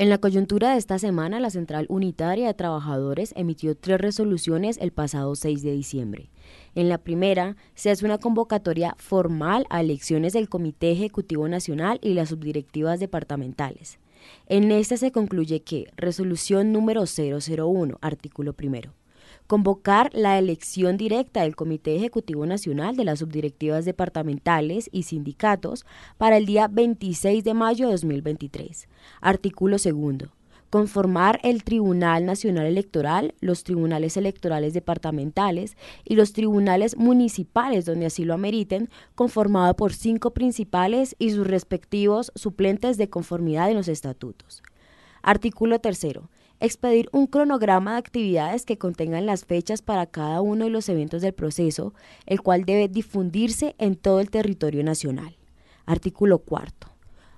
En la coyuntura de esta semana, la Central Unitaria de Trabajadores emitió tres resoluciones el pasado 6 de diciembre. En la primera, se hace una convocatoria formal a elecciones del Comité Ejecutivo Nacional y las subdirectivas departamentales. En esta se concluye que, resolución número 001, artículo primero, convocar la elección directa del Comité Ejecutivo Nacional de las subdirectivas departamentales y sindicatos para el día 26 de mayo de 2023. Artículo segundo. Conformar el Tribunal Nacional Electoral, los tribunales electorales departamentales y los tribunales municipales donde así lo ameriten, conformado por cinco principales y sus respectivos suplentes de conformidad en los estatutos. Artículo tercero expedir un cronograma de actividades que contengan las fechas para cada uno de los eventos del proceso, el cual debe difundirse en todo el territorio nacional. Artículo cuarto.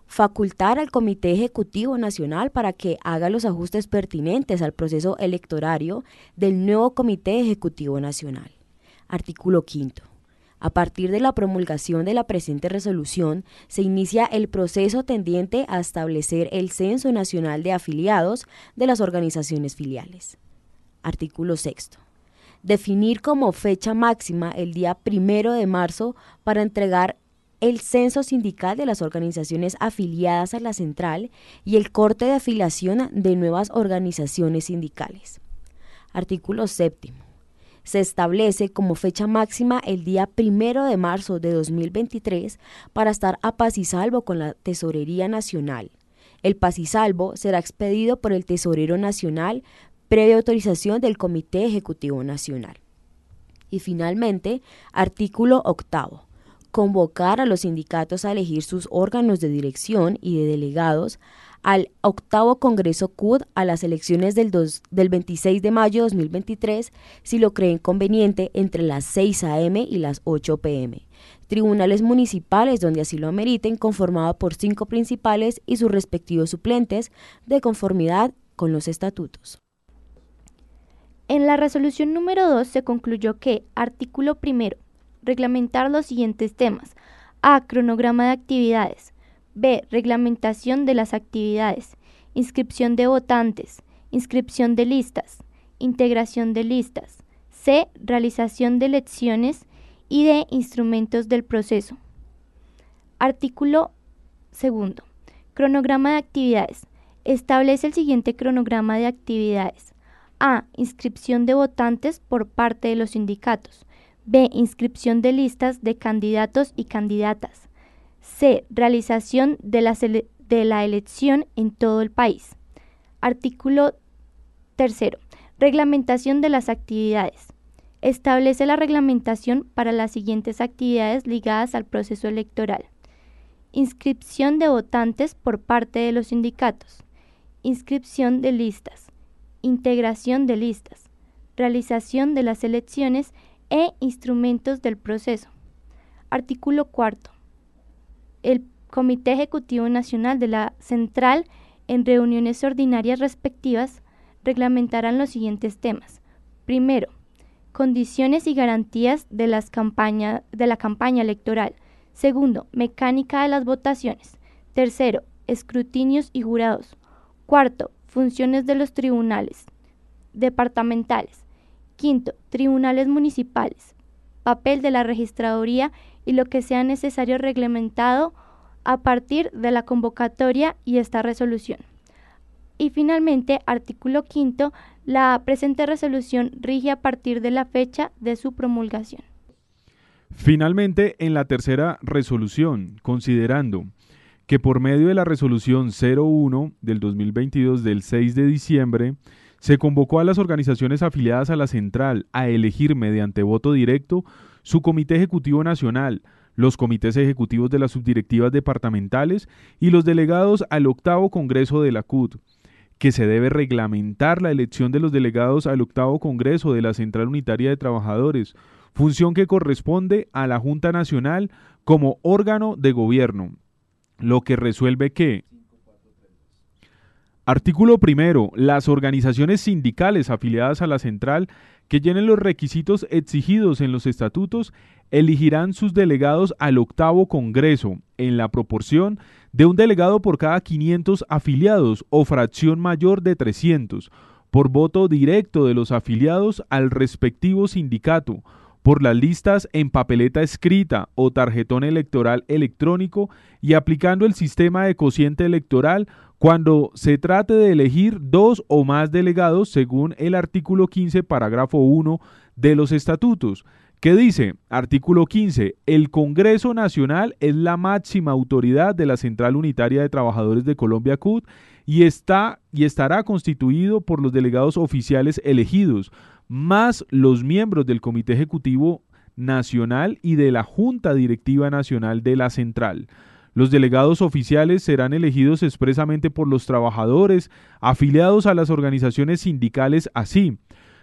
Facultar al Comité Ejecutivo Nacional para que haga los ajustes pertinentes al proceso electorario del nuevo Comité Ejecutivo Nacional. Artículo quinto a partir de la promulgación de la presente resolución, se inicia el proceso tendiente a establecer el Censo Nacional de Afiliados de las organizaciones filiales. Artículo 6. Definir como fecha máxima el día primero de marzo para entregar el censo sindical de las organizaciones afiliadas a la central y el corte de afiliación de nuevas organizaciones sindicales. Artículo 7 se establece como fecha máxima el día primero de marzo de 2023 para estar a paz y salvo con la Tesorería Nacional. El paz y salvo será expedido por el Tesorero Nacional previa autorización del Comité Ejecutivo Nacional. Y finalmente, artículo octavo convocar a los sindicatos a elegir sus órganos de dirección y de delegados al octavo Congreso CUD a las elecciones del, del 26 de mayo de 2023 si lo creen conveniente entre las 6 a.m. y las 8 p.m. Tribunales municipales donde así lo ameriten conformado por cinco principales y sus respectivos suplentes de conformidad con los estatutos. En la resolución número 2 se concluyó que, artículo primero, reglamentar los siguientes temas. A. Cronograma de actividades. B. Reglamentación de las actividades. Inscripción de votantes. Inscripción de listas. Integración de listas. C. Realización de elecciones y de instrumentos del proceso. Artículo segundo. Cronograma de actividades. Establece el siguiente cronograma de actividades. A. Inscripción de votantes por parte de los sindicatos. B. Inscripción de listas de candidatos y candidatas. C. Realización de la, de la elección en todo el país. Artículo 3. Reglamentación de las actividades. Establece la reglamentación para las siguientes actividades ligadas al proceso electoral. Inscripción de votantes por parte de los sindicatos. Inscripción de listas. Integración de listas. Realización de las elecciones e instrumentos del proceso. Artículo 4 el Comité Ejecutivo Nacional de la Central, en reuniones ordinarias respectivas, reglamentarán los siguientes temas. Primero, condiciones y garantías de, las de la campaña electoral. Segundo, mecánica de las votaciones. Tercero, escrutinios y jurados. Cuarto, funciones de los tribunales departamentales. Quinto, tribunales municipales. Papel de la registraduría y lo que sea necesario reglamentado a partir de la convocatoria y esta resolución. Y finalmente, artículo quinto, la presente resolución rige a partir de la fecha de su promulgación. Finalmente, en la tercera resolución, considerando que por medio de la resolución 01 del 2022 del 6 de diciembre, se convocó a las organizaciones afiliadas a la central a elegir mediante voto directo su Comité Ejecutivo Nacional, los comités ejecutivos de las subdirectivas departamentales y los delegados al octavo Congreso de la CUT, que se debe reglamentar la elección de los delegados al octavo Congreso de la Central Unitaria de Trabajadores, función que corresponde a la Junta Nacional como órgano de gobierno, lo que resuelve que Artículo primero. Las organizaciones sindicales afiliadas a la central que llenen los requisitos exigidos en los estatutos elegirán sus delegados al octavo Congreso en la proporción de un delegado por cada 500 afiliados o fracción mayor de 300, por voto directo de los afiliados al respectivo sindicato, por las listas en papeleta escrita o tarjetón electoral electrónico y aplicando el sistema de cociente electoral cuando se trate de elegir dos o más delegados según el artículo 15, parágrafo 1 de los estatutos, que dice, artículo 15, el Congreso Nacional es la máxima autoridad de la Central Unitaria de Trabajadores de Colombia CUT y está y estará constituido por los delegados oficiales elegidos, más los miembros del Comité Ejecutivo Nacional y de la Junta Directiva Nacional de la Central. Los delegados oficiales serán elegidos expresamente por los trabajadores afiliados a las organizaciones sindicales así.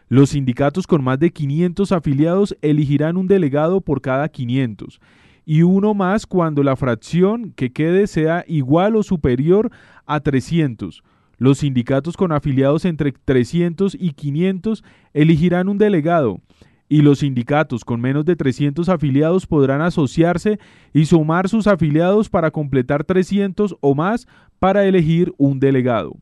Los sindicatos con más de 500 afiliados elegirán un delegado por cada 500 y uno más cuando la fracción que quede sea igual o superior a 300. Los sindicatos con afiliados entre 300 y 500 elegirán un delegado y los sindicatos con menos de 300 afiliados podrán asociarse y sumar sus afiliados para completar 300 o más para elegir un delegado.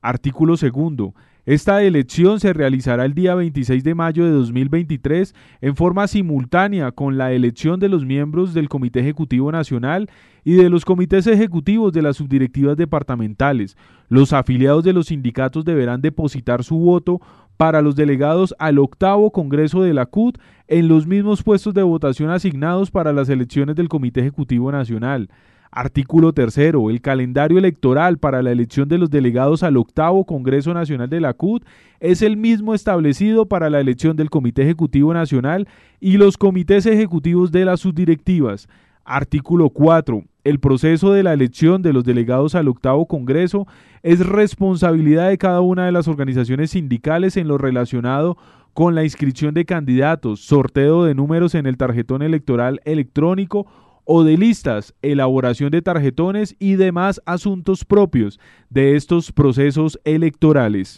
Artículo segundo. Esta elección se realizará el día 26 de mayo de 2023 en forma simultánea con la elección de los miembros del Comité Ejecutivo Nacional y de los comités ejecutivos de las subdirectivas departamentales. Los afiliados de los sindicatos deberán depositar su voto para los delegados al octavo Congreso de la CUT en los mismos puestos de votación asignados para las elecciones del Comité Ejecutivo Nacional. Artículo tercero. El calendario electoral para la elección de los delegados al octavo Congreso Nacional de la CUT es el mismo establecido para la elección del Comité Ejecutivo Nacional y los comités ejecutivos de las subdirectivas. Artículo 4. El proceso de la elección de los delegados al octavo Congreso es responsabilidad de cada una de las organizaciones sindicales en lo relacionado con la inscripción de candidatos, sorteo de números en el tarjetón electoral electrónico o de listas, elaboración de tarjetones y demás asuntos propios de estos procesos electorales.